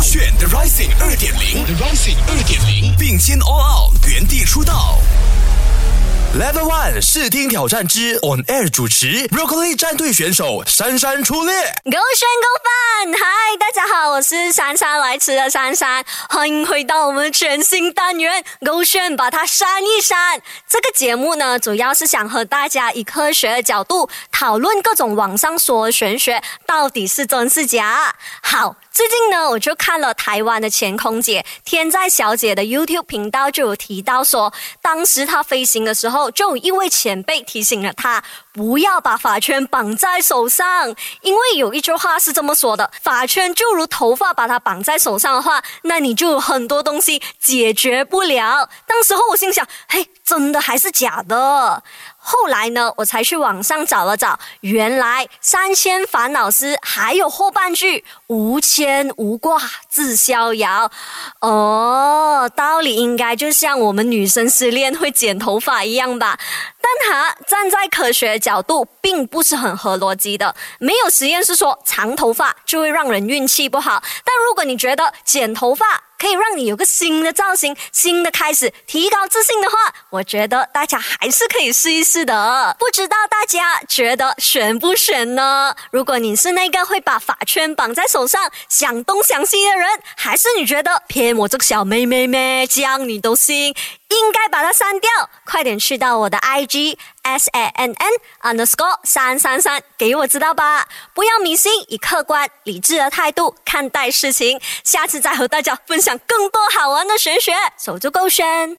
炫 The Rising 二点零，The Rising 二点零，并肩 All Out，原地出道。Level One 视听挑战之 On Air 主持，Broccoli 战队选手珊珊出列。勾选勾饭，嗨，大家好，我是珊珊来迟的珊珊，欢迎回到我们全新单元勾选，把它删一删。这个节目呢，主要是想和大家以科学的角度讨论各种网上说的玄学到底是真是假。好。最近呢，我就看了台湾的前空姐天在小姐的 YouTube 频道，就有提到说，当时她飞行的时候，就有一位前辈提醒了她，不要把发圈绑在手上，因为有一句话是这么说的：发圈就如头发，把它绑在手上的话，那你就有很多东西解决不了。当时候我心想，嘿，真的还是假的？后来呢，我才去网上找了找，原来三千烦恼丝还有后半句无牵无挂自逍遥。哦，道理应该就像我们女生失恋会剪头发一样吧？但它站在科学角度，并不是很合逻辑的。没有实验是说长头发就会让人运气不好，但如果你觉得剪头发，可以让你有个新的造型、新的开始，提高自信的话，我觉得大家还是可以试一试的。不知道大家觉得选不选呢？如果你是那个会把发圈绑在手上、想东想西的人，还是你觉得骗我这个小妹妹妹，这样你都信？应该把它删掉，快点去到我的 IG S A N N underscore 三三三，给我知道吧。不要迷信，以客观理智的态度看待事情。下次再和大家分享更多好玩的玄学，守住够深。